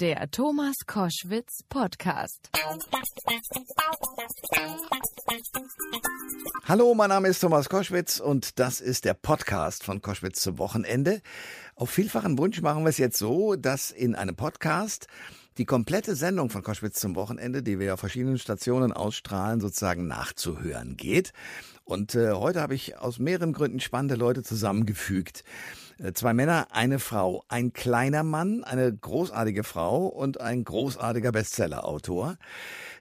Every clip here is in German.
Der Thomas Koschwitz Podcast. Hallo, mein Name ist Thomas Koschwitz und das ist der Podcast von Koschwitz zum Wochenende. Auf vielfachen Wunsch machen wir es jetzt so, dass in einem Podcast die komplette Sendung von Koschwitz zum Wochenende, die wir auf verschiedenen Stationen ausstrahlen, sozusagen nachzuhören geht. Und äh, heute habe ich aus mehreren Gründen spannende Leute zusammengefügt. Äh, zwei Männer, eine Frau, ein kleiner Mann, eine großartige Frau und ein großartiger Bestsellerautor.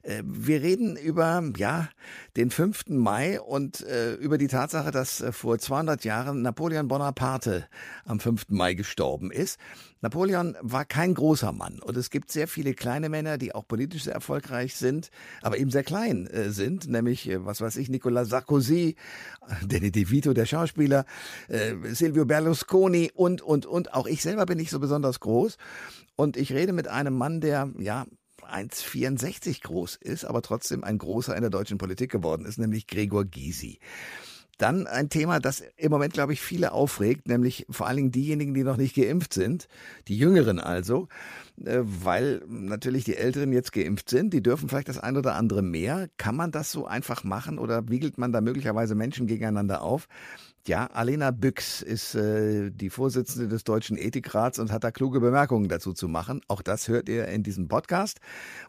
Äh, wir reden über ja den 5. Mai und äh, über die Tatsache, dass äh, vor 200 Jahren Napoleon Bonaparte am 5. Mai gestorben ist. Napoleon war kein großer Mann und es gibt sehr viele kleine Männer, die auch politisch sehr erfolgreich sind, aber eben sehr klein äh, sind, nämlich, was weiß ich, Nicolas Sarkozy, Danny DeVito, der Schauspieler, Silvio Berlusconi und, und, und. Auch ich selber bin nicht so besonders groß. Und ich rede mit einem Mann, der, ja, 1,64 groß ist, aber trotzdem ein großer in der deutschen Politik geworden ist, nämlich Gregor Gysi. Dann ein Thema, das im Moment, glaube ich, viele aufregt, nämlich vor allen Dingen diejenigen, die noch nicht geimpft sind, die Jüngeren also, äh, weil natürlich die Älteren jetzt geimpft sind, die dürfen vielleicht das ein oder andere mehr. Kann man das so einfach machen oder wiegelt man da möglicherweise Menschen gegeneinander auf? Ja, Alena Büchs ist äh, die Vorsitzende des Deutschen Ethikrats und hat da kluge Bemerkungen dazu zu machen. Auch das hört ihr in diesem Podcast.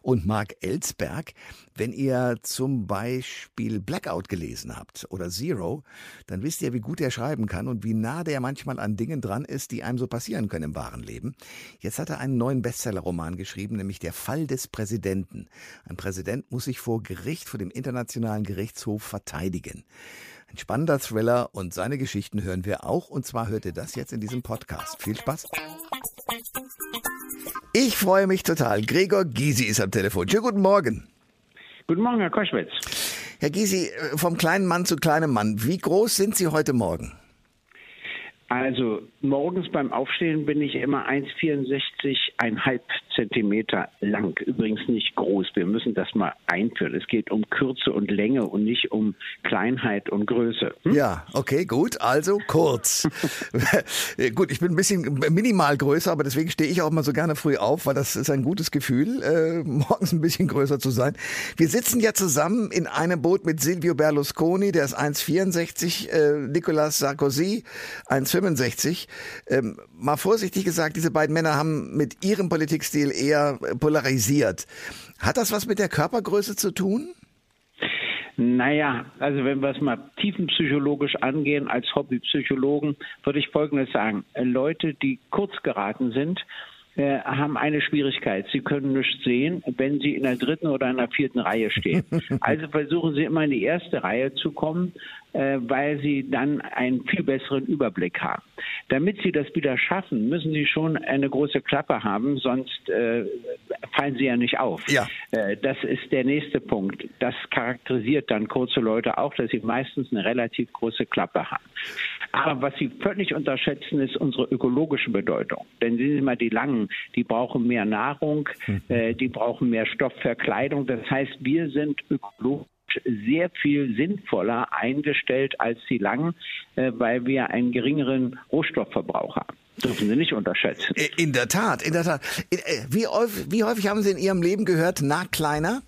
Und Marc Ellsberg, wenn ihr zum Beispiel Blackout gelesen habt oder Zero, dann wisst ihr, wie gut er schreiben kann und wie nah der manchmal an Dingen dran ist, die einem so passieren können im wahren Leben. Jetzt hat er einen neuen Bestsellerroman geschrieben, nämlich Der Fall des Präsidenten. Ein Präsident muss sich vor Gericht, vor dem Internationalen Gerichtshof verteidigen. Ein spannender Thriller und seine Geschichten hören wir auch. Und zwar hört ihr das jetzt in diesem Podcast. Viel Spaß. Ich freue mich total. Gregor Gysi ist am Telefon. Schönen guten Morgen. Guten Morgen, Herr Koschwitz. Herr Gysi, äh, vom kleinen Mann zu kleinem Mann. Wie groß sind Sie heute Morgen? Also morgens beim Aufstehen bin ich immer 1,64,5 Zentimeter lang. Übrigens nicht groß. Wir müssen das mal einführen. Es geht um Kürze und Länge und nicht um Kleinheit und Größe. Hm? Ja, okay, gut. Also kurz. gut, ich bin ein bisschen minimal größer, aber deswegen stehe ich auch mal so gerne früh auf, weil das ist ein gutes Gefühl, äh, morgens ein bisschen größer zu sein. Wir sitzen ja zusammen in einem Boot mit Silvio Berlusconi, der ist 1,64, äh, Nicolas Sarkozy 1,65. 65. Ähm, mal vorsichtig gesagt, diese beiden Männer haben mit ihrem Politikstil eher polarisiert. Hat das was mit der Körpergröße zu tun? Naja, also wenn wir es mal tiefenpsychologisch angehen, als Hobbypsychologen, würde ich Folgendes sagen. Leute, die kurz geraten sind, äh, haben eine Schwierigkeit. Sie können nichts sehen, wenn sie in der dritten oder in der vierten Reihe stehen. Also versuchen sie immer in die erste Reihe zu kommen, weil sie dann einen viel besseren Überblick haben. Damit sie das wieder schaffen, müssen sie schon eine große Klappe haben, sonst äh, fallen sie ja nicht auf. Ja. Äh, das ist der nächste Punkt. Das charakterisiert dann kurze Leute auch, dass sie meistens eine relativ große Klappe haben. Aber was sie völlig unterschätzen, ist unsere ökologische Bedeutung. Denn sehen Sie mal, die Langen, die brauchen mehr Nahrung, mhm. äh, die brauchen mehr Stoff für Kleidung. Das heißt, wir sind ökologisch sehr viel sinnvoller eingestellt als die Langen, äh, weil wir einen geringeren Rohstoffverbrauch haben. Dürfen Sie nicht unterschätzen. Äh, in der Tat, in der Tat. Äh, wie häufig, wie häufig haben Sie in Ihrem Leben gehört, na kleiner?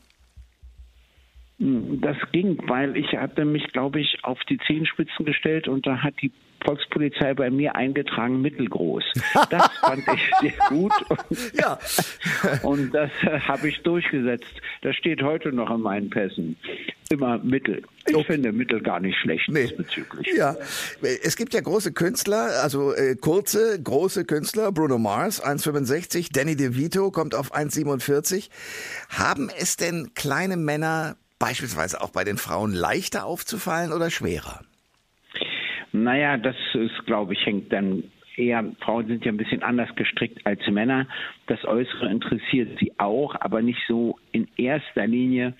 Das ging, weil ich hatte mich, glaube ich, auf die Zehenspitzen gestellt und da hat die Volkspolizei bei mir eingetragen mittelgroß. Das fand ich sehr gut. Und, ja. und das habe ich durchgesetzt. Das steht heute noch in meinen Pässen. Immer Mittel. Ich okay. finde Mittel gar nicht schlecht nee. diesbezüglich. Ja, es gibt ja große Künstler, also äh, kurze, große Künstler. Bruno Mars, 1,65. Danny DeVito kommt auf 1,47. Haben es denn kleine Männer beispielsweise auch bei den Frauen leichter aufzufallen oder schwerer? Naja, das ist, glaube ich, hängt dann eher, Frauen sind ja ein bisschen anders gestrickt als Männer. Das Äußere interessiert sie auch, aber nicht so in erster Linie.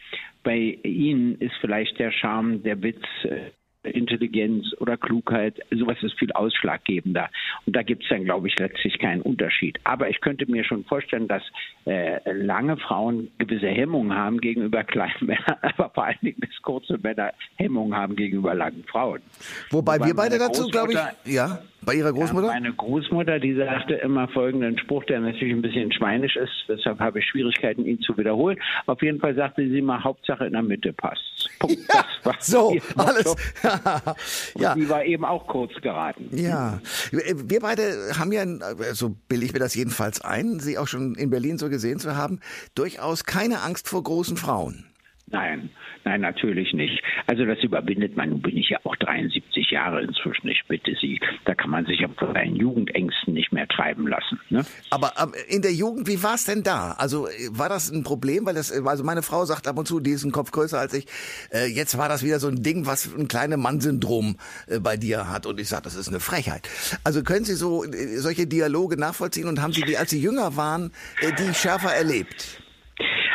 Bei ihnen ist vielleicht der Charme, der Witz, äh, Intelligenz oder Klugheit, sowas ist viel ausschlaggebender. Und da gibt es dann, glaube ich, letztlich keinen Unterschied. Aber ich könnte mir schon vorstellen, dass äh, lange Frauen gewisse Hemmungen haben gegenüber kleinen Männern, aber vor allen Dingen, dass kurze Männer Hemmungen haben gegenüber langen Frauen. Wobei, Wobei wir beide dazu, glaube ich, ja, bei Ihrer Großmutter? Ja, meine Großmutter, die sagte immer folgenden Spruch, der natürlich ein bisschen schweinisch ist, deshalb habe ich Schwierigkeiten, ihn zu wiederholen. Auf jeden Fall sagte sie immer, Hauptsache in der Mitte passt. Punkt. Ja, so, alles. ja. Die war eben auch kurz geraten. Ja, wir beide haben ja, so bilde ich mir das jedenfalls ein, Sie auch schon in Berlin so gesehen zu haben, durchaus keine Angst vor großen Frauen. Nein, nein, natürlich nicht. Also das überwindet man. Nun bin ich ja auch 73 Jahre inzwischen. Ich bitte Sie, da kann man sich von seinen Jugendängsten nicht mehr treiben lassen. Ne? Aber in der Jugend, wie war es denn da? Also war das ein Problem? Weil das, also meine Frau sagt ab und zu, die ist ein Kopf größer als ich. Äh, jetzt war das wieder so ein Ding, was ein kleiner Mann-Syndrom äh, bei dir hat. Und ich sage, das ist eine Frechheit. Also können Sie so äh, solche Dialoge nachvollziehen und haben Sie die, als Sie jünger waren, äh, die schärfer erlebt?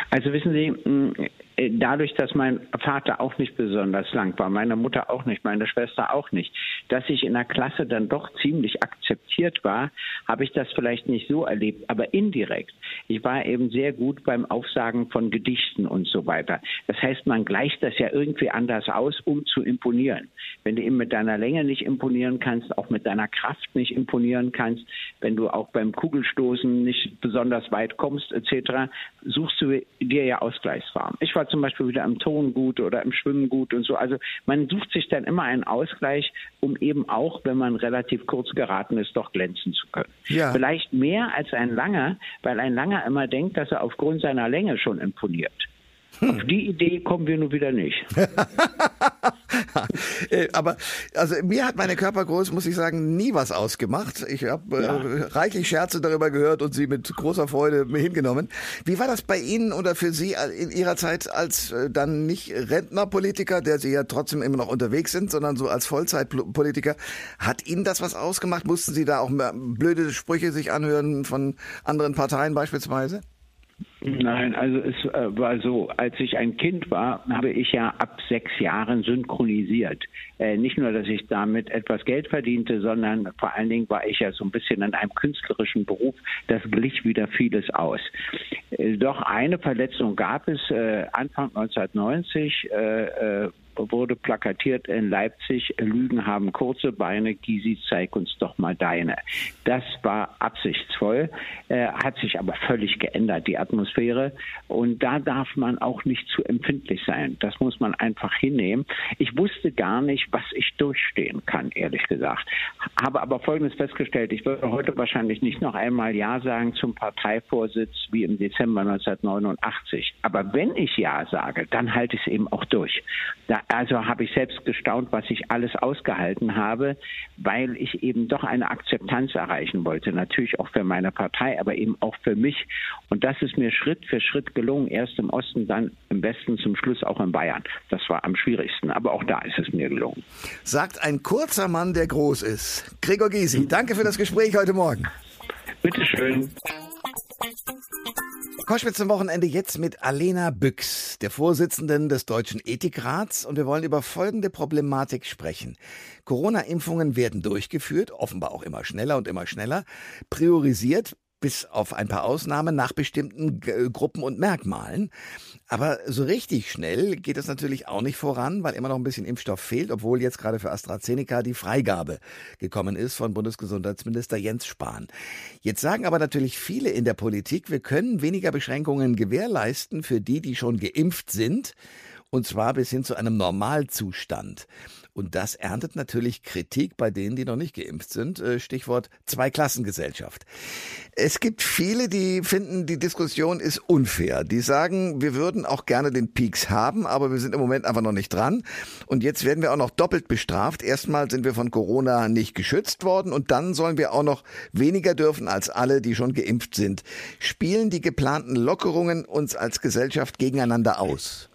Also wissen Sie, äh, dadurch, dass mein Vater auch nicht besonders lang war, meine Mutter auch nicht, meine Schwester auch nicht, dass ich in der Klasse dann doch ziemlich akzeptiert war, habe ich das vielleicht nicht so erlebt, aber indirekt. Ich war eben sehr gut beim Aufsagen von Gedichten und so weiter. Das heißt, man gleicht das ja irgendwie anders aus, um zu imponieren. Wenn du eben mit deiner Länge nicht imponieren kannst, auch mit deiner Kraft nicht imponieren kannst, wenn du auch beim Kugelstoßen nicht besonders weit kommst etc., suchst du dir ja Ausgleichsformen. Ich war zum Beispiel wieder im Ton gut oder im Schwimmen gut und so. Also man sucht sich dann immer einen Ausgleich, um eben auch, wenn man relativ kurz geraten ist, doch glänzen zu können. Ja. Vielleicht mehr als ein Langer, weil ein Langer immer denkt, dass er aufgrund seiner Länge schon imponiert. Auf die Idee kommen wir nun wieder nicht. Äh, aber also mir hat meine Körpergröße, muss ich sagen, nie was ausgemacht. Ich habe äh, ja. äh, reichlich Scherze darüber gehört und sie mit großer Freude hingenommen. Wie war das bei Ihnen oder für Sie in Ihrer Zeit als äh, dann nicht Rentnerpolitiker, der Sie ja trotzdem immer noch unterwegs sind, sondern so als Vollzeitpolitiker? Hat Ihnen das was ausgemacht? Mussten Sie da auch blöde Sprüche sich anhören von anderen Parteien beispielsweise? Nein, also es äh, war so, als ich ein Kind war, habe ich ja ab sechs Jahren synchronisiert. Äh, nicht nur, dass ich damit etwas Geld verdiente, sondern vor allen Dingen war ich ja so ein bisschen in einem künstlerischen Beruf. Das glich wieder vieles aus. Äh, doch eine Verletzung gab es äh, Anfang 1990 äh, äh, wurde plakatiert in Leipzig, Lügen haben kurze Beine, Gysi, zeig uns doch mal deine. Das war absichtsvoll, äh, hat sich aber völlig geändert, die Atmosphäre. Und da darf man auch nicht zu empfindlich sein. Das muss man einfach hinnehmen. Ich wusste gar nicht, was ich durchstehen kann, ehrlich gesagt. Habe aber Folgendes festgestellt. Ich würde heute wahrscheinlich nicht noch einmal Ja sagen zum Parteivorsitz wie im Dezember 1989. Aber wenn ich Ja sage, dann halte ich es eben auch durch. Da also habe ich selbst gestaunt, was ich alles ausgehalten habe, weil ich eben doch eine Akzeptanz erreichen wollte. Natürlich auch für meine Partei, aber eben auch für mich. Und das ist mir Schritt für Schritt gelungen. Erst im Osten, dann im Westen, zum Schluss auch in Bayern. Das war am schwierigsten. Aber auch da ist es mir gelungen. Sagt ein kurzer Mann, der groß ist. Gregor Gysi, danke für das Gespräch heute Morgen. Bitteschön. Koschwitz zum Wochenende jetzt mit Alena Büchs, der Vorsitzenden des Deutschen Ethikrats, und wir wollen über folgende Problematik sprechen. Corona-Impfungen werden durchgeführt, offenbar auch immer schneller und immer schneller, priorisiert bis auf ein paar Ausnahmen nach bestimmten G Gruppen und Merkmalen. Aber so richtig schnell geht es natürlich auch nicht voran, weil immer noch ein bisschen Impfstoff fehlt, obwohl jetzt gerade für AstraZeneca die Freigabe gekommen ist von Bundesgesundheitsminister Jens Spahn. Jetzt sagen aber natürlich viele in der Politik, wir können weniger Beschränkungen gewährleisten für die, die schon geimpft sind und zwar bis hin zu einem Normalzustand. Und das erntet natürlich Kritik bei denen, die noch nicht geimpft sind. Äh, Stichwort Zweiklassengesellschaft. Es gibt viele, die finden, die Diskussion ist unfair. Die sagen, wir würden auch gerne den Peaks haben, aber wir sind im Moment einfach noch nicht dran. Und jetzt werden wir auch noch doppelt bestraft. Erstmal sind wir von Corona nicht geschützt worden und dann sollen wir auch noch weniger dürfen als alle, die schon geimpft sind. Spielen die geplanten Lockerungen uns als Gesellschaft gegeneinander aus?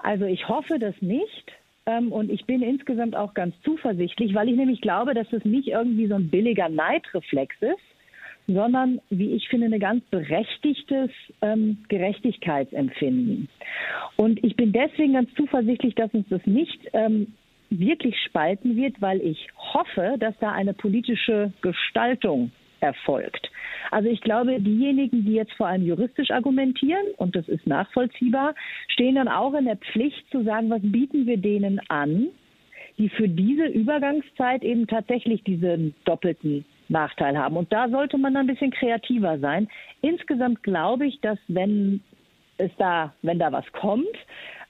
Also ich hoffe das nicht. Ähm, und ich bin insgesamt auch ganz zuversichtlich, weil ich nämlich glaube, dass es nicht irgendwie so ein billiger Neidreflex ist, sondern, wie ich finde, ein ganz berechtigtes ähm, Gerechtigkeitsempfinden. Und ich bin deswegen ganz zuversichtlich, dass uns das nicht ähm, wirklich spalten wird, weil ich hoffe, dass da eine politische Gestaltung erfolgt. Also ich glaube, diejenigen, die jetzt vor allem juristisch argumentieren, und das ist nachvollziehbar, stehen dann auch in der Pflicht zu sagen, was bieten wir denen an, die für diese Übergangszeit eben tatsächlich diesen doppelten Nachteil haben. Und da sollte man dann ein bisschen kreativer sein. Insgesamt glaube ich, dass wenn es da, wenn da was kommt,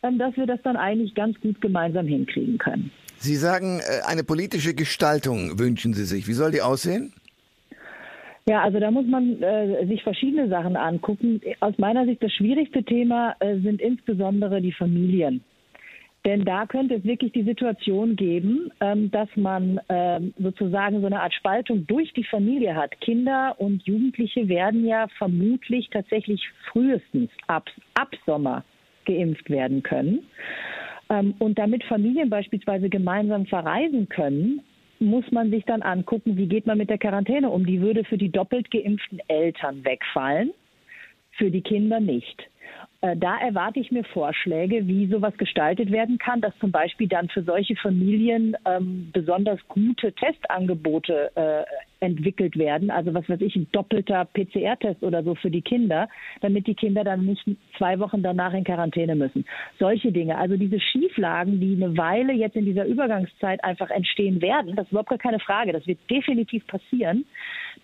ähm, dass wir das dann eigentlich ganz gut gemeinsam hinkriegen können. Sie sagen, äh, eine politische Gestaltung wünschen Sie sich. Wie soll die aussehen? Ja, also da muss man äh, sich verschiedene Sachen angucken. Aus meiner Sicht das schwierigste Thema äh, sind insbesondere die Familien. Denn da könnte es wirklich die Situation geben, ähm, dass man ähm, sozusagen so eine Art Spaltung durch die Familie hat. Kinder und Jugendliche werden ja vermutlich tatsächlich frühestens ab, ab Sommer geimpft werden können. Ähm, und damit Familien beispielsweise gemeinsam verreisen können, muss man sich dann angucken, wie geht man mit der Quarantäne um. Die würde für die doppelt geimpften Eltern wegfallen, für die Kinder nicht. Äh, da erwarte ich mir Vorschläge, wie sowas gestaltet werden kann, dass zum Beispiel dann für solche Familien ähm, besonders gute Testangebote äh, entwickelt werden. Also was weiß ich, ein doppelter PCR-Test oder so für die Kinder, damit die Kinder dann nicht zwei Wochen danach in Quarantäne müssen. Solche Dinge. Also diese Schieflagen, die eine Weile jetzt in dieser Übergangszeit einfach entstehen werden, das ist überhaupt gar keine Frage. Das wird definitiv passieren.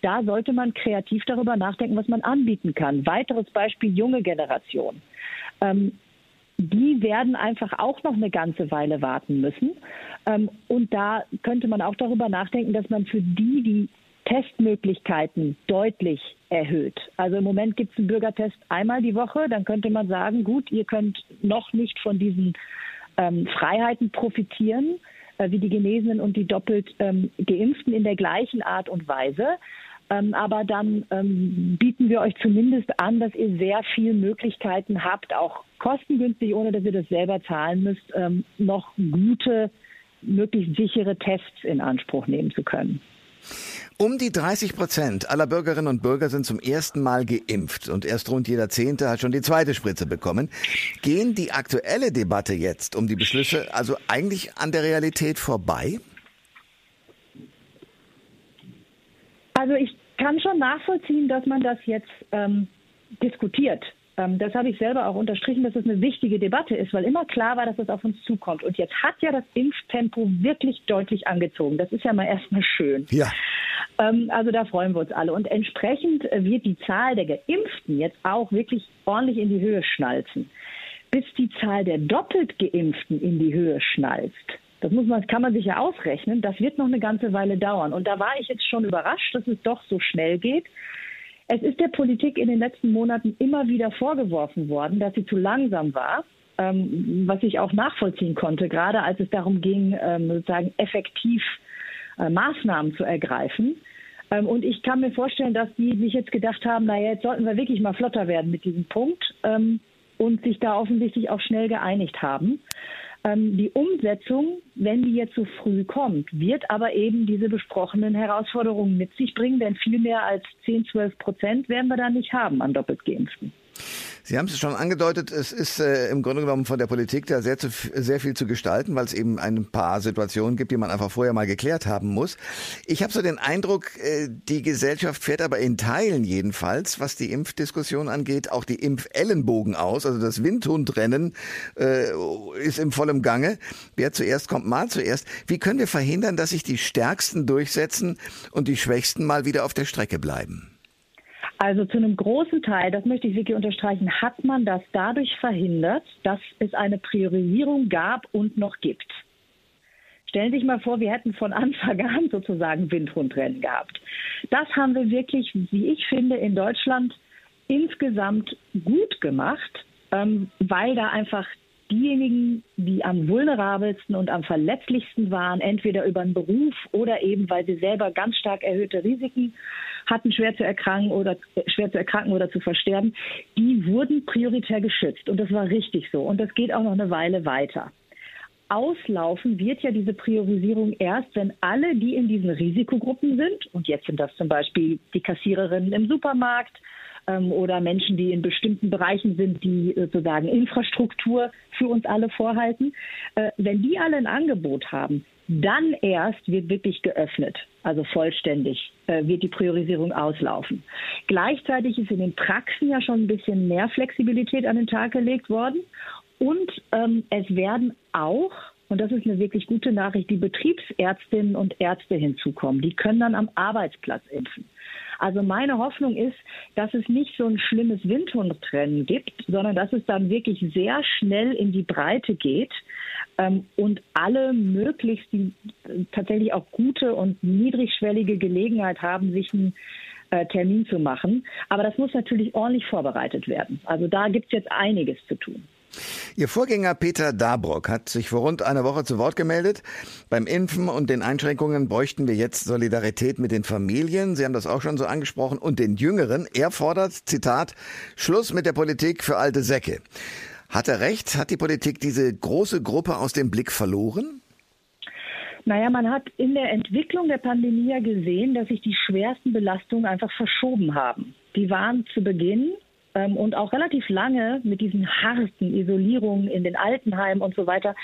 Da sollte man kreativ darüber nachdenken, was man anbieten kann. Weiteres Beispiel junge Generation. Ähm, die werden einfach auch noch eine ganze Weile warten müssen. Ähm, und da könnte man auch darüber nachdenken, dass man für die, die Testmöglichkeiten deutlich erhöht. Also im Moment gibt es einen Bürgertest einmal die Woche. Dann könnte man sagen, gut, ihr könnt noch nicht von diesen ähm, Freiheiten profitieren, äh, wie die Genesenen und die doppelt ähm, Geimpften in der gleichen Art und Weise. Ähm, aber dann ähm, bieten wir euch zumindest an, dass ihr sehr viele Möglichkeiten habt, auch kostengünstig, ohne dass ihr das selber zahlen müsst, ähm, noch gute, möglichst sichere Tests in Anspruch nehmen zu können. Um die 30 Prozent aller Bürgerinnen und Bürger sind zum ersten Mal geimpft und erst rund jeder Zehnte hat schon die zweite Spritze bekommen. Gehen die aktuelle Debatte jetzt um die Beschlüsse also eigentlich an der Realität vorbei? Also ich kann schon nachvollziehen, dass man das jetzt ähm, diskutiert. Ähm, das habe ich selber auch unterstrichen, dass es eine wichtige Debatte ist, weil immer klar war, dass es auf uns zukommt. Und jetzt hat ja das Impftempo wirklich deutlich angezogen. Das ist ja mal erstmal schön. Ja. Ähm, also da freuen wir uns alle. Und entsprechend äh, wird die Zahl der Geimpften jetzt auch wirklich ordentlich in die Höhe schnalzen. Bis die Zahl der doppelt Geimpften in die Höhe schnalzt, das muss man, kann man sich ja ausrechnen. Das wird noch eine ganze Weile dauern. Und da war ich jetzt schon überrascht, dass es doch so schnell geht. Es ist der Politik in den letzten Monaten immer wieder vorgeworfen worden, dass sie zu langsam war, ähm, was ich auch nachvollziehen konnte, gerade als es darum ging, ähm, sozusagen effektiv äh, Maßnahmen zu ergreifen. Ähm, und ich kann mir vorstellen, dass die sich jetzt gedacht haben, naja, jetzt sollten wir wirklich mal flotter werden mit diesem Punkt und sich da offensichtlich auch schnell geeinigt haben. Ähm, die Umsetzung, wenn die jetzt so früh kommt, wird aber eben diese besprochenen Herausforderungen mit sich bringen, denn viel mehr als 10, 12 Prozent werden wir da nicht haben an doppelt Geimpften. Sie haben es schon angedeutet, es ist äh, im Grunde genommen von der Politik da sehr, zu, sehr viel zu gestalten, weil es eben ein paar Situationen gibt, die man einfach vorher mal geklärt haben muss. Ich habe so den Eindruck, äh, die Gesellschaft fährt aber in Teilen jedenfalls, was die Impfdiskussion angeht, auch die Impfellenbogen aus. Also das Windhundrennen äh, ist im vollen Gange. Wer zuerst kommt, mal zuerst. Wie können wir verhindern, dass sich die Stärksten durchsetzen und die Schwächsten mal wieder auf der Strecke bleiben? Also zu einem großen Teil, das möchte ich wirklich unterstreichen, hat man das dadurch verhindert, dass es eine Priorisierung gab und noch gibt. Stellen Sie sich mal vor, wir hätten von Anfang an sozusagen Windhundrennen gehabt. Das haben wir wirklich, wie ich finde, in Deutschland insgesamt gut gemacht, ähm, weil da einfach diejenigen, die am vulnerabelsten und am verletzlichsten waren, entweder über einen Beruf oder eben, weil sie selber ganz stark erhöhte Risiken hatten, schwer zu erkranken oder schwer zu erkranken oder zu versterben, die wurden prioritär geschützt. Und das war richtig so. Und das geht auch noch eine Weile weiter. Auslaufen wird ja diese Priorisierung erst, wenn alle, die in diesen Risikogruppen sind, und jetzt sind das zum Beispiel die Kassiererinnen im Supermarkt, ähm, oder Menschen, die in bestimmten Bereichen sind, die sozusagen Infrastruktur für uns alle vorhalten. Äh, wenn die alle ein Angebot haben, dann erst wird wirklich geöffnet, also vollständig äh, wird die Priorisierung auslaufen. Gleichzeitig ist in den Praxen ja schon ein bisschen mehr Flexibilität an den Tag gelegt worden und ähm, es werden auch und das ist eine wirklich gute Nachricht, die Betriebsärztinnen und Ärzte hinzukommen. Die können dann am Arbeitsplatz impfen. Also meine Hoffnung ist, dass es nicht so ein schlimmes Windhundrennen gibt, sondern dass es dann wirklich sehr schnell in die Breite geht ähm, und alle möglichst die äh, tatsächlich auch gute und niedrigschwellige Gelegenheit haben, sich einen äh, Termin zu machen. Aber das muss natürlich ordentlich vorbereitet werden. Also da gibt es jetzt einiges zu tun. Ihr Vorgänger Peter Dabrock hat sich vor rund einer Woche zu Wort gemeldet. Beim Impfen und den Einschränkungen bräuchten wir jetzt Solidarität mit den Familien. Sie haben das auch schon so angesprochen. Und den Jüngeren. Er fordert, Zitat, Schluss mit der Politik für alte Säcke. Hat er recht? Hat die Politik diese große Gruppe aus dem Blick verloren? Naja, man hat in der Entwicklung der Pandemie ja gesehen, dass sich die schwersten Belastungen einfach verschoben haben. Die waren zu Beginn ähm, und auch relativ lange mit diesen harten Isolierungen in den Altenheimen und so weiter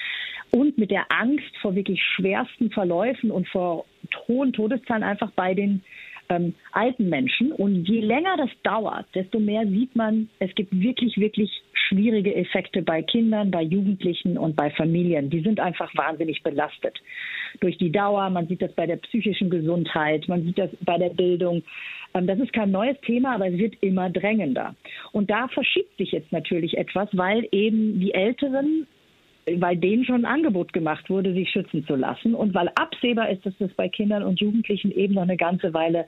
und mit der Angst vor wirklich schwersten Verläufen und vor hohen Todeszahlen einfach bei den ähm, alten Menschen. Und je länger das dauert, desto mehr sieht man, es gibt wirklich, wirklich schwierige Effekte bei Kindern, bei Jugendlichen und bei Familien. Die sind einfach wahnsinnig belastet durch die Dauer. Man sieht das bei der psychischen Gesundheit, man sieht das bei der Bildung. Ähm, das ist kein neues Thema, aber es wird immer drängender. Und da verschiebt sich jetzt natürlich etwas, weil eben die Älteren weil denen schon ein Angebot gemacht wurde, sich schützen zu lassen und weil absehbar ist, dass das bei Kindern und Jugendlichen eben noch eine ganze Weile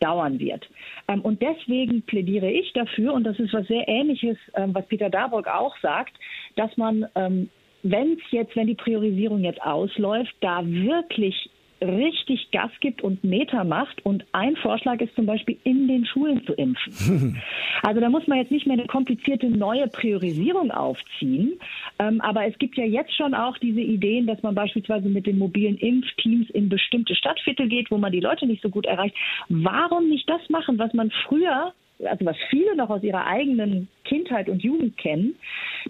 dauern wird. Ähm, und deswegen plädiere ich dafür, und das ist was sehr Ähnliches, ähm, was Peter Darburg auch sagt, dass man ähm, wenn es jetzt, wenn die Priorisierung jetzt ausläuft, da wirklich richtig Gas gibt und Meter macht. Und ein Vorschlag ist zum Beispiel, in den Schulen zu impfen. Also da muss man jetzt nicht mehr eine komplizierte neue Priorisierung aufziehen. Ähm, aber es gibt ja jetzt schon auch diese Ideen, dass man beispielsweise mit den mobilen Impfteams in bestimmte Stadtviertel geht, wo man die Leute nicht so gut erreicht. Warum nicht das machen, was man früher also was viele noch aus ihrer eigenen Kindheit und Jugend kennen,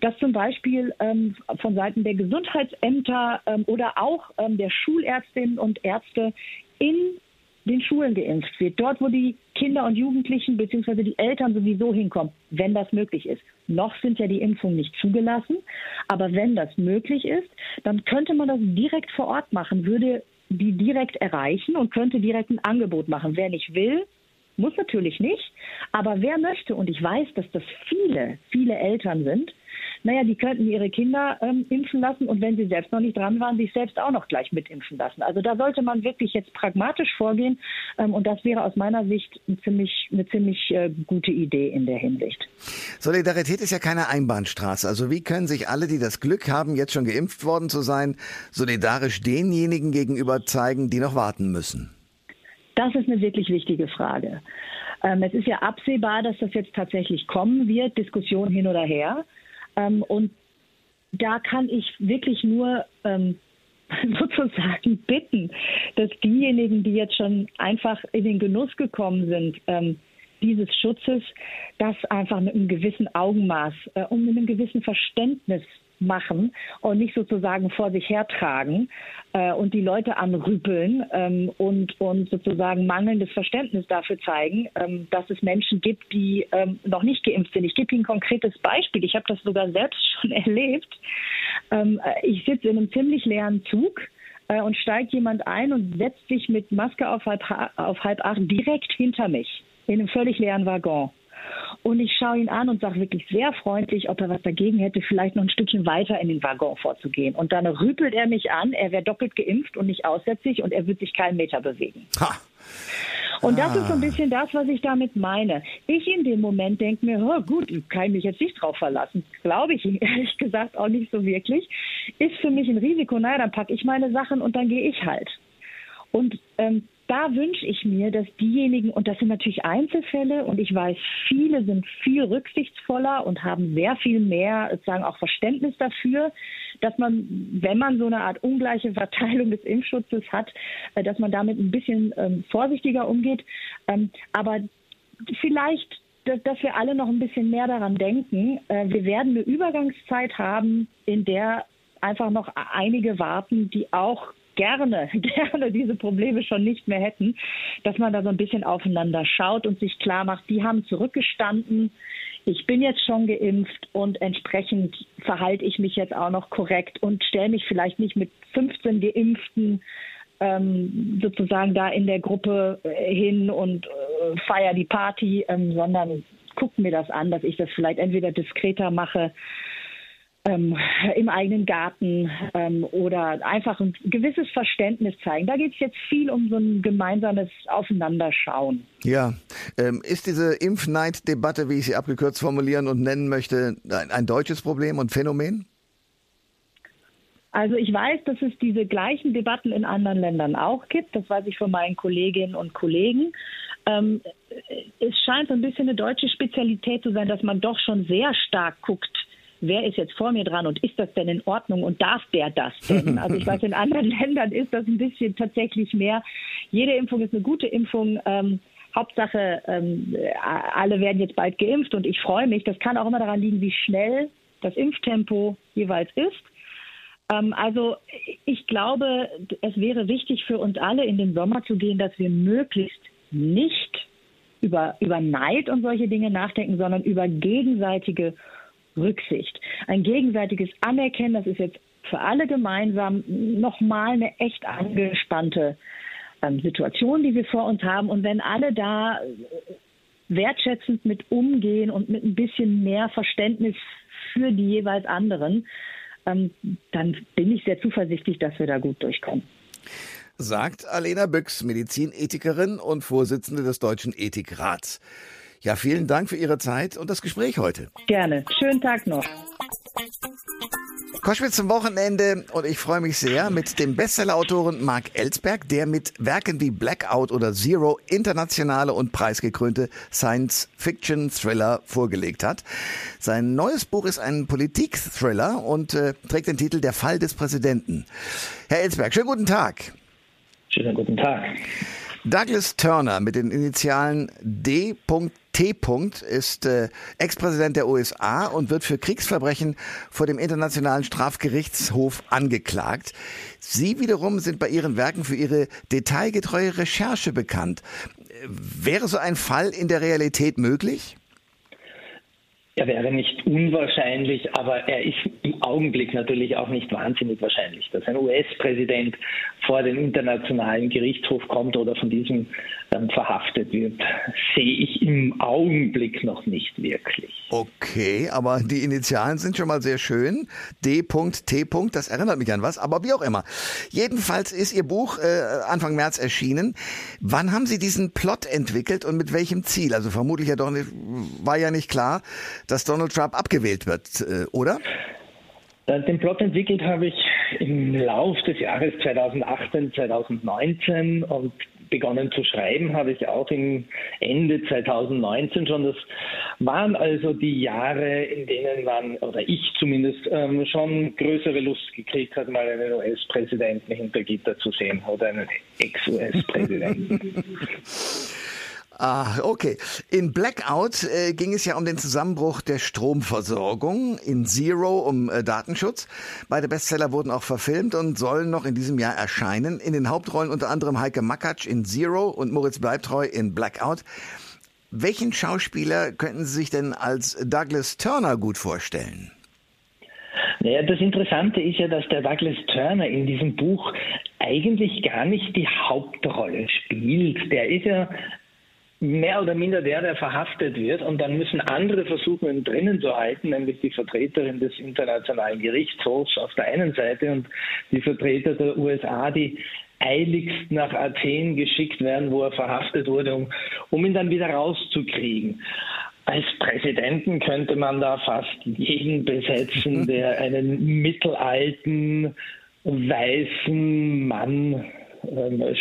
dass zum Beispiel ähm, von Seiten der Gesundheitsämter ähm, oder auch ähm, der Schulärztinnen und Ärzte in den Schulen geimpft wird, dort wo die Kinder und Jugendlichen bzw. die Eltern sowieso hinkommen, wenn das möglich ist. Noch sind ja die Impfungen nicht zugelassen, aber wenn das möglich ist, dann könnte man das direkt vor Ort machen, würde die direkt erreichen und könnte direkt ein Angebot machen. Wer nicht will, muss natürlich nicht, aber wer möchte, und ich weiß, dass das viele, viele Eltern sind, naja, die könnten ihre Kinder ähm, impfen lassen und wenn sie selbst noch nicht dran waren, sich selbst auch noch gleich mitimpfen lassen. Also da sollte man wirklich jetzt pragmatisch vorgehen ähm, und das wäre aus meiner Sicht eine ziemlich, eine ziemlich äh, gute Idee in der Hinsicht. Solidarität ist ja keine Einbahnstraße. Also wie können sich alle, die das Glück haben, jetzt schon geimpft worden zu sein, solidarisch denjenigen gegenüber zeigen, die noch warten müssen? Das ist eine wirklich wichtige Frage. Ähm, es ist ja absehbar, dass das jetzt tatsächlich kommen wird, Diskussion hin oder her. Ähm, und da kann ich wirklich nur ähm, sozusagen bitten, dass diejenigen, die jetzt schon einfach in den Genuss gekommen sind, ähm, dieses Schutzes, das einfach mit einem gewissen Augenmaß äh, und mit einem gewissen Verständnis machen und nicht sozusagen vor sich hertragen äh, und die Leute anrüpeln ähm, und, und sozusagen mangelndes Verständnis dafür zeigen, ähm, dass es Menschen gibt, die ähm, noch nicht geimpft sind. Ich gebe Ihnen ein konkretes Beispiel. Ich habe das sogar selbst schon erlebt. Ähm, äh, ich sitze in einem ziemlich leeren Zug äh, und steigt jemand ein und setzt sich mit Maske auf halb, auf halb acht direkt hinter mich in einem völlig leeren Waggon. Und ich schaue ihn an und sage wirklich sehr freundlich, ob er was dagegen hätte, vielleicht noch ein Stückchen weiter in den Waggon vorzugehen. Und dann rüpelt er mich an, er wäre doppelt geimpft und nicht aussätzlich und er wird sich keinen Meter bewegen. Ha. Und das ah. ist so ein ah. bisschen das, was ich damit meine. Ich in dem Moment denke mir, oh, gut, kann ich mich jetzt nicht drauf verlassen. Glaube ich ehrlich gesagt auch nicht so wirklich. Ist für mich ein Risiko. Naja, dann packe ich meine Sachen und dann gehe ich halt. Und ähm, da wünsche ich mir, dass diejenigen, und das sind natürlich Einzelfälle, und ich weiß, viele sind viel rücksichtsvoller und haben sehr viel mehr sozusagen auch Verständnis dafür, dass man, wenn man so eine Art ungleiche Verteilung des Impfschutzes hat, äh, dass man damit ein bisschen ähm, vorsichtiger umgeht. Ähm, aber vielleicht dass, dass wir alle noch ein bisschen mehr daran denken. Äh, wir werden eine Übergangszeit haben, in der einfach noch einige warten, die auch gerne, gerne diese Probleme schon nicht mehr hätten, dass man da so ein bisschen aufeinander schaut und sich klar macht, die haben zurückgestanden. Ich bin jetzt schon geimpft und entsprechend verhalte ich mich jetzt auch noch korrekt und stelle mich vielleicht nicht mit 15 Geimpften ähm, sozusagen da in der Gruppe äh, hin und äh, feier die Party, ähm, sondern gucke mir das an, dass ich das vielleicht entweder diskreter mache ähm, im eigenen Garten ähm, oder einfach ein gewisses Verständnis zeigen. Da geht es jetzt viel um so ein gemeinsames Aufeinanderschauen. Ja, ähm, ist diese Impfneid-Debatte, wie ich sie abgekürzt formulieren und nennen möchte, ein, ein deutsches Problem und Phänomen? Also ich weiß, dass es diese gleichen Debatten in anderen Ländern auch gibt. Das weiß ich von meinen Kolleginnen und Kollegen. Ähm, es scheint so ein bisschen eine deutsche Spezialität zu sein, dass man doch schon sehr stark guckt, wer ist jetzt vor mir dran und ist das denn in Ordnung und darf der das denn? Also ich weiß, in anderen Ländern ist das ein bisschen tatsächlich mehr. Jede Impfung ist eine gute Impfung. Ähm, Hauptsache, ähm, alle werden jetzt bald geimpft und ich freue mich. Das kann auch immer daran liegen, wie schnell das Impftempo jeweils ist. Ähm, also ich glaube, es wäre wichtig für uns alle in den Sommer zu gehen, dass wir möglichst nicht über, über Neid und solche Dinge nachdenken, sondern über gegenseitige Rücksicht. Ein gegenseitiges Anerkennen, das ist jetzt für alle gemeinsam nochmal eine echt angespannte ähm, Situation, die wir vor uns haben. Und wenn alle da äh, wertschätzend mit umgehen und mit ein bisschen mehr Verständnis für die jeweils anderen, ähm, dann bin ich sehr zuversichtlich, dass wir da gut durchkommen. Sagt Alena Büchs, Medizinethikerin und Vorsitzende des Deutschen Ethikrats. Ja, vielen Dank für Ihre Zeit und das Gespräch heute. Gerne. Schönen Tag noch. Koschwitz zum Wochenende und ich freue mich sehr mit dem Bestsellerautoren Mark Ellsberg, der mit Werken wie Blackout oder Zero internationale und preisgekrönte Science-Fiction-Thriller vorgelegt hat. Sein neues Buch ist ein Politik-Thriller und äh, trägt den Titel Der Fall des Präsidenten. Herr Ellsberg, schönen guten Tag. Schönen guten Tag. Douglas Turner mit den Initialen D. T. ist äh, Ex-Präsident der USA und wird für Kriegsverbrechen vor dem Internationalen Strafgerichtshof angeklagt. Sie wiederum sind bei Ihren Werken für Ihre detailgetreue Recherche bekannt. Wäre so ein Fall in der Realität möglich? Er wäre nicht unwahrscheinlich, aber er ist im Augenblick natürlich auch nicht wahnsinnig wahrscheinlich, dass ein US-Präsident vor den internationalen Gerichtshof kommt oder von diesem dann verhaftet wird, sehe ich im Augenblick noch nicht wirklich. Okay, aber die Initialen sind schon mal sehr schön. D.T. Das erinnert mich an was, aber wie auch immer. Jedenfalls ist Ihr Buch äh, Anfang März erschienen. Wann haben Sie diesen Plot entwickelt und mit welchem Ziel? Also vermutlich ja doch nicht, war ja nicht klar, dass Donald Trump abgewählt wird, äh, oder? Äh, den Plot entwickelt habe ich im Lauf des Jahres 2018, 2019 und begonnen zu schreiben habe ich auch im Ende 2019 schon. Das waren also die Jahre, in denen man, oder ich zumindest, ähm, schon größere Lust gekriegt hat, mal einen US-Präsidenten hinter Gitter zu sehen oder einen Ex-US-Präsidenten. Ah, okay. In Blackout äh, ging es ja um den Zusammenbruch der Stromversorgung, in Zero um äh, Datenschutz. Beide Bestseller wurden auch verfilmt und sollen noch in diesem Jahr erscheinen. In den Hauptrollen unter anderem Heike Makatsch in Zero und Moritz Bleibtreu in Blackout. Welchen Schauspieler könnten Sie sich denn als Douglas Turner gut vorstellen? Naja, das Interessante ist ja, dass der Douglas Turner in diesem Buch eigentlich gar nicht die Hauptrolle spielt. Der ist ja mehr oder minder der, der verhaftet wird. Und dann müssen andere versuchen, ihn drinnen zu halten, nämlich die Vertreterin des Internationalen Gerichtshofs auf der einen Seite und die Vertreter der USA, die eiligst nach Athen geschickt werden, wo er verhaftet wurde, um, um ihn dann wieder rauszukriegen. Als Präsidenten könnte man da fast jeden besetzen, der einen mittelalten, weißen Mann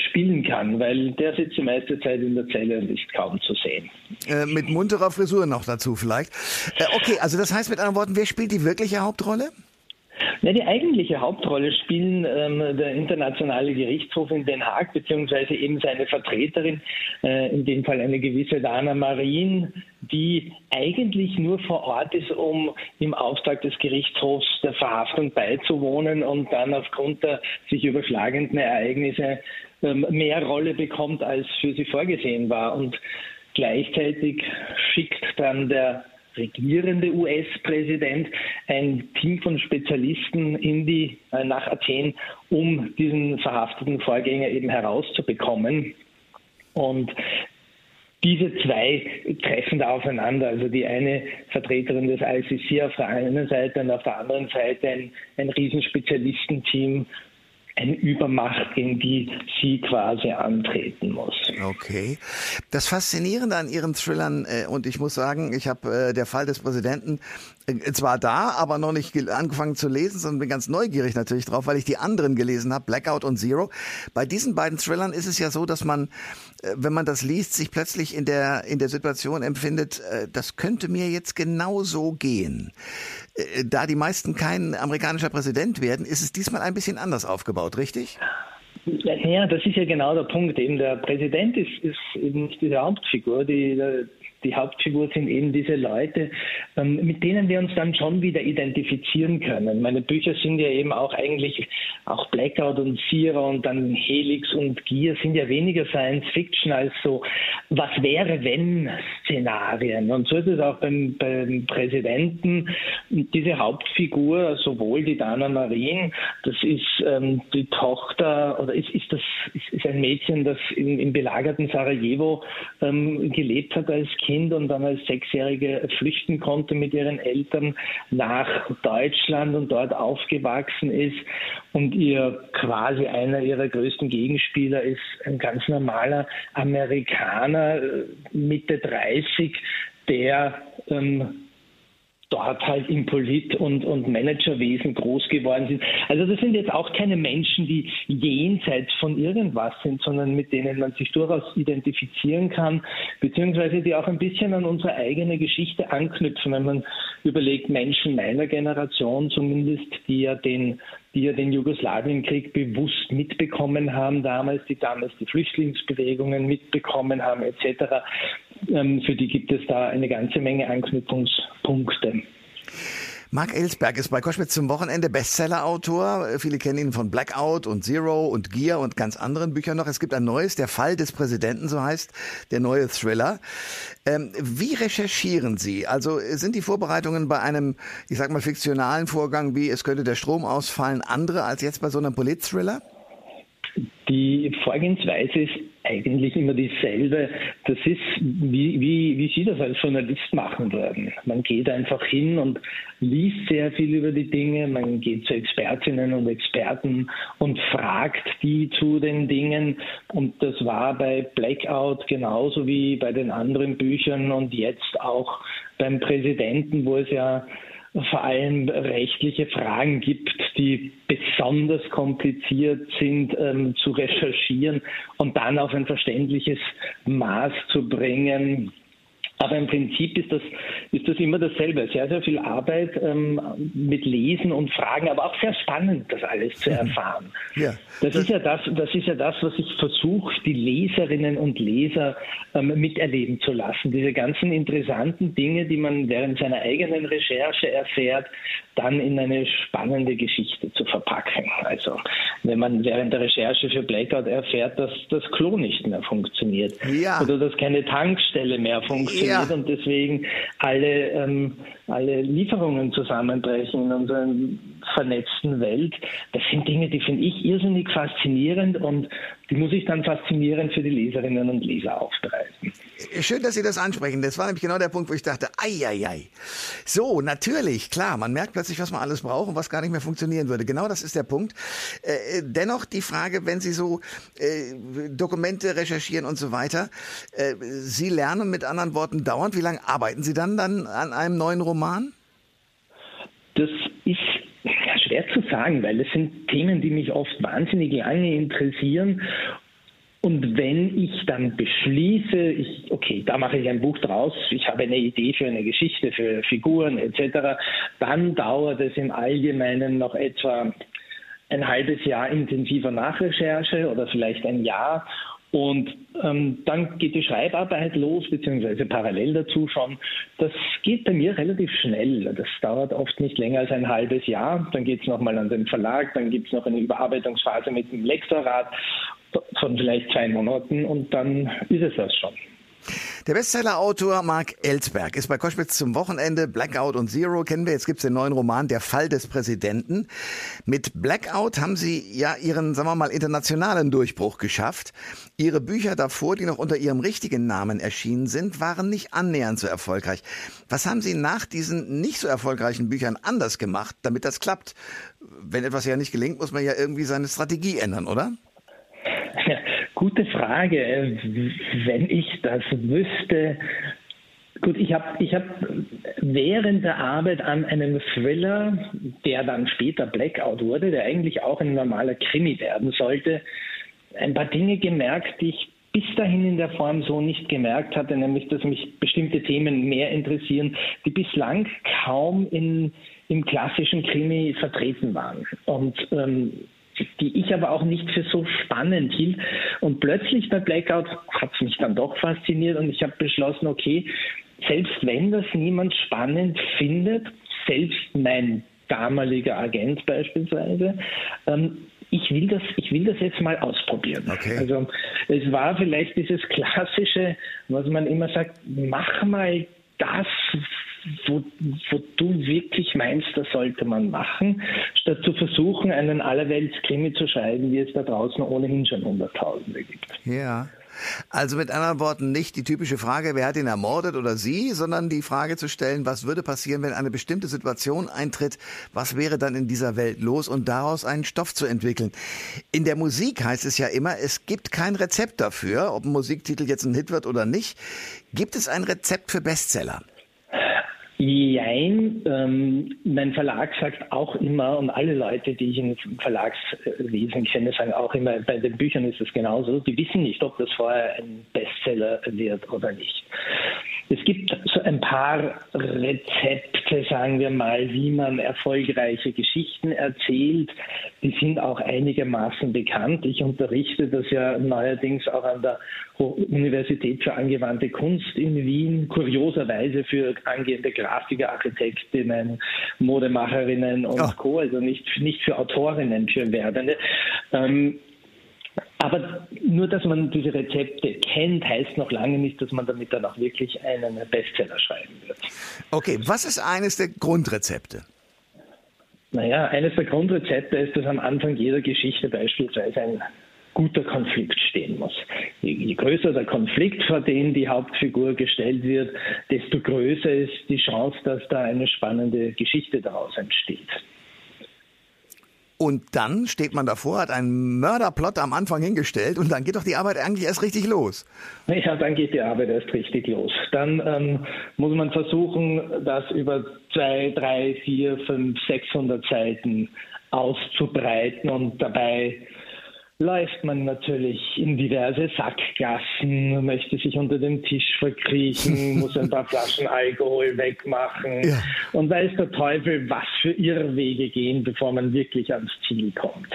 spielen kann, weil der sitzt die meiste Zeit in der Zelle und ist kaum zu sehen. Äh, mit munterer Frisur noch dazu vielleicht. Äh, okay, also das heißt mit anderen Worten, wer spielt die wirkliche Hauptrolle? Na, die eigentliche Hauptrolle spielen ähm, der Internationale Gerichtshof in Den Haag, beziehungsweise eben seine Vertreterin, äh, in dem Fall eine gewisse Dana Marin, die eigentlich nur vor Ort ist, um im Auftrag des Gerichtshofs der Verhaftung beizuwohnen und dann aufgrund der sich überschlagenden Ereignisse ähm, mehr Rolle bekommt, als für sie vorgesehen war. Und gleichzeitig schickt dann der regierende US-Präsident ein Team von Spezialisten in die, äh, nach Athen, um diesen verhafteten Vorgänger eben herauszubekommen. Und diese zwei treffen da aufeinander. Also die eine Vertreterin des ICC auf der einen Seite und auf der anderen Seite ein, ein Riesenspezialistenteam eine Übermacht, gegen die sie quasi antreten muss. Okay. Das Faszinierende an Ihren Thrillern, äh, und ich muss sagen, ich habe äh, der Fall des Präsidenten zwar da, aber noch nicht angefangen zu lesen, sondern bin ganz neugierig natürlich drauf, weil ich die anderen gelesen habe, Blackout und Zero. Bei diesen beiden Thrillern ist es ja so, dass man, wenn man das liest, sich plötzlich in der, in der Situation empfindet, das könnte mir jetzt genauso gehen. Da die meisten kein amerikanischer Präsident werden, ist es diesmal ein bisschen anders aufgebaut aufgebaut, richtig? Ja, das ist ja genau der Punkt. Eben der Präsident ist, ist eben nicht diese Hauptfigur. Die, die Hauptfigur sind eben diese Leute, ähm, mit denen wir uns dann schon wieder identifizieren können. Meine Bücher sind ja eben auch eigentlich, auch Blackout und Zero und dann Helix und Gear sind ja weniger Science Fiction als so, was wäre wenn Szenarien. Und so ist es auch beim, beim Präsidenten. Diese Hauptfigur, sowohl die Dana Marien, das ist ähm, die Tochter oder ist, ist das ist, ist ein Mädchen, das im, im belagerten Sarajevo ähm, gelebt hat als Kind Kind und dann als Sechsjährige flüchten konnte mit ihren Eltern nach Deutschland und dort aufgewachsen ist. Und ihr quasi einer ihrer größten Gegenspieler ist ein ganz normaler Amerikaner, äh, Mitte 30, der ähm, dort halt im Polit- und, und Managerwesen groß geworden sind. Also das sind jetzt auch keine Menschen, die jenseits von irgendwas sind, sondern mit denen man sich durchaus identifizieren kann, beziehungsweise die auch ein bisschen an unsere eigene Geschichte anknüpfen, wenn man überlegt, Menschen meiner Generation zumindest, die ja den die ja den Jugoslawienkrieg bewusst mitbekommen haben damals, die damals die Flüchtlingsbewegungen mitbekommen haben etc. Ähm, für die gibt es da eine ganze Menge Anknüpfungspunkte. Mark Ellsberg ist bei Koschwitz zum Wochenende Bestseller-Autor. Viele kennen ihn von Blackout und Zero und Gear und ganz anderen Büchern noch. Es gibt ein neues, Der Fall des Präsidenten, so heißt der neue Thriller. Ähm, wie recherchieren Sie? Also sind die Vorbereitungen bei einem, ich sag mal, fiktionalen Vorgang wie es könnte der Strom ausfallen, andere als jetzt bei so einem Polit-Thriller? Die Vorgehensweise ist eigentlich immer dieselbe. Das ist, wie, wie, wie Sie das als Journalist machen würden. Man geht einfach hin und liest sehr viel über die Dinge, man geht zu Expertinnen und Experten und fragt die zu den Dingen. Und das war bei Blackout genauso wie bei den anderen Büchern und jetzt auch beim Präsidenten, wo es ja vor allem rechtliche Fragen gibt, die besonders kompliziert sind ähm, zu recherchieren und dann auf ein verständliches Maß zu bringen. Aber im Prinzip ist das, ist das immer dasselbe. Sehr, sehr viel Arbeit ähm, mit Lesen und Fragen, aber auch sehr spannend, das alles zu erfahren. Ja, das, das, ist ja das, das ist ja das, was ich versuche, die Leserinnen und Leser ähm, miterleben zu lassen. Diese ganzen interessanten Dinge, die man während seiner eigenen Recherche erfährt, dann in eine spannende Geschichte zu verpacken. Also wenn man während der Recherche für Blackout erfährt, dass das Klo nicht mehr funktioniert ja. oder dass keine Tankstelle mehr funktioniert ja. und deswegen alle, ähm, alle Lieferungen zusammenbrechen in unserer vernetzten Welt. Das sind Dinge, die finde ich irrsinnig faszinierend und die muss ich dann faszinierend für die Leserinnen und Leser aufbereiten. Schön, dass Sie das ansprechen. Das war nämlich genau der Punkt, wo ich dachte, ei. So, natürlich, klar, man merkt plötzlich, was man alles braucht und was gar nicht mehr funktionieren würde. Genau das ist der Punkt. Äh, dennoch die Frage, wenn Sie so äh, Dokumente recherchieren und so weiter, äh, Sie lernen mit anderen Worten dauernd. Wie lange arbeiten Sie dann, dann an einem neuen Roman? Das ist schwer zu sagen, weil das sind Themen, die mich oft wahnsinnig lange interessieren Und wenn ich dann beschließe, ich, okay, da mache ich ein Buch draus, ich habe eine Idee für eine Geschichte, für Figuren etc., dann dauert es im Allgemeinen noch etwa ein halbes Jahr intensiver Nachrecherche oder vielleicht ein Jahr. Und ähm, dann geht die Schreibarbeit los, beziehungsweise parallel dazu schon. Das geht bei mir relativ schnell. Das dauert oft nicht länger als ein halbes Jahr. Dann geht es nochmal an den Verlag, dann gibt es noch eine Überarbeitungsphase mit dem Lektorat von vielleicht zwei Monaten und dann ist es das schon. Der Bestsellerautor Mark Ellsberg ist bei Koschwitz zum Wochenende. Blackout und Zero kennen wir. Jetzt gibt es den neuen Roman Der Fall des Präsidenten. Mit Blackout haben Sie ja Ihren, sagen wir mal, internationalen Durchbruch geschafft. Ihre Bücher davor, die noch unter Ihrem richtigen Namen erschienen sind, waren nicht annähernd so erfolgreich. Was haben Sie nach diesen nicht so erfolgreichen Büchern anders gemacht, damit das klappt? Wenn etwas ja nicht gelingt, muss man ja irgendwie seine Strategie ändern, oder? Gute Frage. Wenn ich das wüsste, Gut, ich habe ich hab während der Arbeit an einem Thriller, der dann später Blackout wurde, der eigentlich auch ein normaler Krimi werden sollte, ein paar Dinge gemerkt, die ich bis dahin in der Form so nicht gemerkt hatte, nämlich dass mich bestimmte Themen mehr interessieren, die bislang kaum in, im klassischen Krimi vertreten waren. Und ähm, die ich aber auch nicht für so spannend hielt. Und plötzlich bei Blackout hat es mich dann doch fasziniert und ich habe beschlossen, okay, selbst wenn das niemand spannend findet, selbst mein damaliger Agent beispielsweise, ähm, ich will das, ich will das jetzt mal ausprobieren. Okay. Also es war vielleicht dieses klassische, was man immer sagt, mach mal das, wo, wo du wirklich meinst, das sollte man machen, statt zu versuchen, einen Allerweltskrimi zu schreiben, wie es da draußen ohnehin schon Hunderttausende gibt. Ja. Also mit anderen Worten nicht die typische Frage, wer hat ihn ermordet oder sie, sondern die Frage zu stellen, was würde passieren, wenn eine bestimmte Situation eintritt, was wäre dann in dieser Welt los und daraus einen Stoff zu entwickeln. In der Musik heißt es ja immer, es gibt kein Rezept dafür, ob ein Musiktitel jetzt ein Hit wird oder nicht. Gibt es ein Rezept für Bestseller? Jein, ähm, mein Verlag sagt auch immer, und alle Leute, die ich im Verlagswesen kenne, sagen auch immer, bei den Büchern ist es genauso, die wissen nicht, ob das vorher ein Bestseller wird oder nicht. Es gibt so ein paar Rezepte, sagen wir mal, wie man erfolgreiche Geschichten erzählt. Die sind auch einigermaßen bekannt. Ich unterrichte das ja neuerdings auch an der Universität für angewandte Kunst in Wien, kurioserweise für angehende Grafiker, Architektinnen, Modemacherinnen und oh. Co., also nicht, nicht für Autorinnen, für Werdende. Ähm, aber nur, dass man diese Rezepte kennt, heißt noch lange nicht, dass man damit dann auch wirklich einen Bestseller schreiben wird. Okay, was ist eines der Grundrezepte? Naja, eines der Grundrezepte ist, dass am Anfang jeder Geschichte beispielsweise ein guter Konflikt stehen muss. Je, je, größer der Konflikt, vor den die Hauptfigur gestellt wird, desto größer ist die Chance, dass da eine spannende Geschichte daraus entsteht. Und dann steht man davor, hat einen Mörderplot am Anfang hingestellt und dann geht doch die Arbeit eigentlich erst richtig los. Ja, dann geht die Arbeit erst richtig los. Dann ähm, muss man versuchen, das über zwei, drei, vier, fünf, 600 Seiten auszubreiten und dabei läuft man natürlich in diverse Sackgassen, möchte sich unter dem Tisch verkriechen, muss ein paar Flaschen Alkohol wegmachen ja. und weiß der Teufel, was für Irrwege gehen, bevor man wirklich ans Ziel kommt.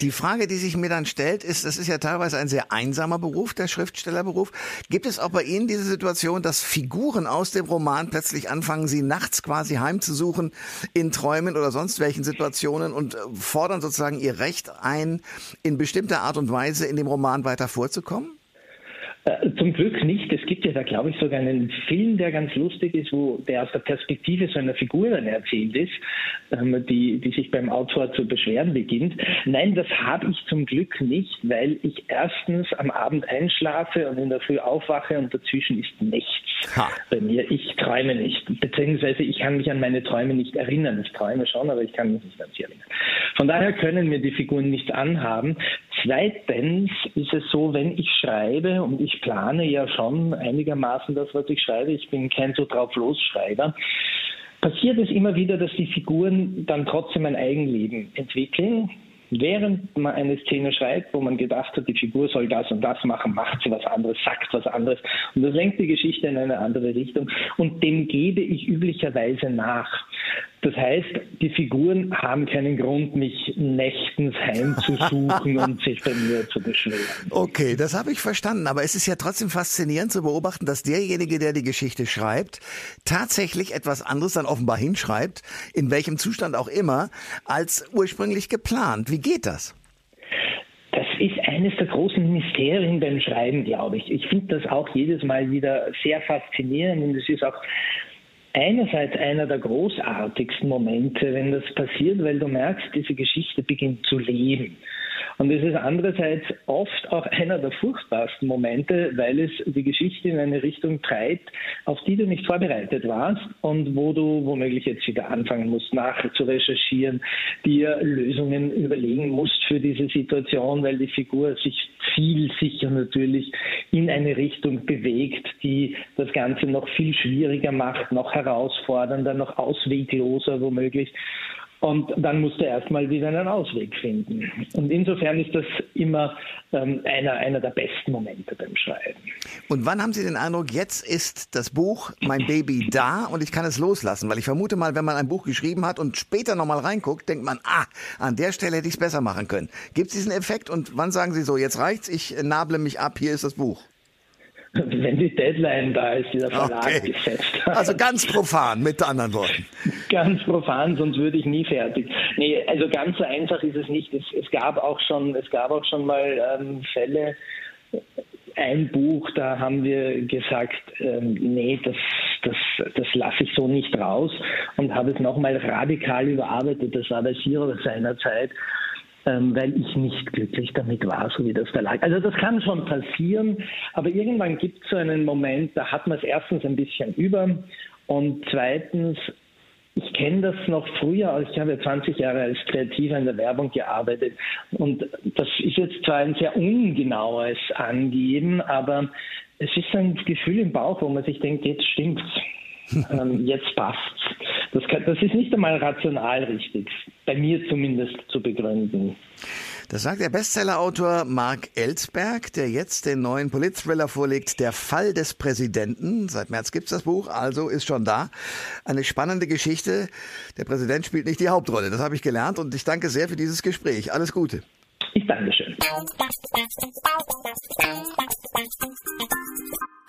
Die Frage, die sich mir dann stellt, ist, das ist ja teilweise ein sehr einsamer Beruf, der Schriftstellerberuf. Gibt es auch bei Ihnen diese Situation, dass Figuren aus dem Roman plötzlich anfangen, sie nachts quasi heimzusuchen in Träumen oder sonst welchen Situationen und äh, fordern sozusagen ihr Recht ein, in bestimmter Art und Weise in dem Roman weiter vorzukommen? Äh, zum Glück nicht. Es gibt ja da, glaube ich, sogar einen Film, der ganz lustig ist, wo der aus der Perspektive so einer Figur dann erzählt ist, ähm, die, die sich beim Autor zu beschweren beginnt. Nein, das habe ich zum Glück nicht, weil ich erstens am Abend einschlafe und in der Früh aufwache und dazwischen ist nichts ha. bei mir. Ich träume nicht, beziehungsweise ich kann mich an meine Träume nicht erinnern. Ich träume schon, aber ich kann mich nicht an sie erinnern. Von daher können mir die Figuren nichts anhaben. Zweitens ist es so, wenn ich schreibe und ich plane ja schon einigermaßen das, was ich schreibe, ich bin kein so drauf Schreiber, passiert es immer wieder, dass die Figuren dann trotzdem ein Eigenleben entwickeln. Während man eine Szene schreibt, wo man gedacht hat, die Figur soll das und das machen, macht sie was anderes, sagt was anderes und das lenkt die Geschichte in eine andere Richtung und dem gebe ich üblicherweise nach. Das heißt, die Figuren haben keinen Grund, mich nächtens heimzusuchen und sich bei mir zu beschweren. Okay, das habe ich verstanden. Aber es ist ja trotzdem faszinierend zu beobachten, dass derjenige, der die Geschichte schreibt, tatsächlich etwas anderes dann offenbar hinschreibt, in welchem Zustand auch immer, als ursprünglich geplant. Wie geht das? Das ist eines der großen Mysterien beim Schreiben, glaube ich. Ich finde das auch jedes Mal wieder sehr faszinierend und es ist auch einerseits einer der großartigsten Momente, wenn das passiert, weil du merkst, diese Geschichte beginnt zu leben. Und es ist andererseits oft auch einer der furchtbarsten Momente, weil es die Geschichte in eine Richtung treibt, auf die du nicht vorbereitet warst und wo du womöglich jetzt wieder anfangen musst, nachzurecherchieren, dir Lösungen überlegen musst für diese Situation, weil die Figur sich viel sicher natürlich in eine Richtung bewegt, die das Ganze noch viel schwieriger macht, noch herausfordernder, noch auswegloser womöglich. Und dann musst du erstmal wieder einen Ausweg finden. Und insofern ist das immer ähm, einer, einer der besten Momente beim Schreiben. Und wann haben Sie den Eindruck, jetzt ist das Buch Mein Baby da und ich kann es loslassen? Weil ich vermute mal, wenn man ein Buch geschrieben hat und später nochmal reinguckt, denkt man, ah, an der Stelle hätte ich es besser machen können. Gibt es diesen Effekt und wann sagen Sie so, jetzt reicht's, ich nable mich ab, hier ist das Buch? wenn die Deadline da ist, die der Verlag okay. gesetzt hat. Also ganz profan, mit anderen Worten. ganz profan, sonst würde ich nie fertig. Nee, also ganz so einfach ist es nicht. Es, es gab auch schon, es gab auch schon mal ähm, Fälle, ein Buch, da haben wir gesagt, ähm, nee, das, das, das lasse ich so nicht raus und habe es nochmal radikal überarbeitet. Das war bei Siro seinerzeit ähm, weil ich nicht glücklich damit war, so wie das Verlag. Also das kann schon passieren, aber irgendwann gibt es so einen Moment, da hat man es erstens ein bisschen über und zweitens ich kenne das noch früher, ich habe 20 Jahre als Kreativer in der Werbung gearbeitet und das ist jetzt zwar ein sehr ungenaues Angeben, aber es ist ein Gefühl im Bauch, wo man sich denkt, jetzt stimmt's, ähm, jetzt passt's. Das, kann, das ist nicht einmal rational richtig, bei mir zumindest zu begründen. Das sagt der Bestsellerautor Mark Ellsberg, der jetzt den neuen Politthriller vorlegt, Der Fall des Präsidenten. Seit März gibt's das Buch, also ist schon da. Eine spannende Geschichte. Der Präsident spielt nicht die Hauptrolle, das habe ich gelernt und ich danke sehr für dieses Gespräch. Alles Gute. Ich danke schön.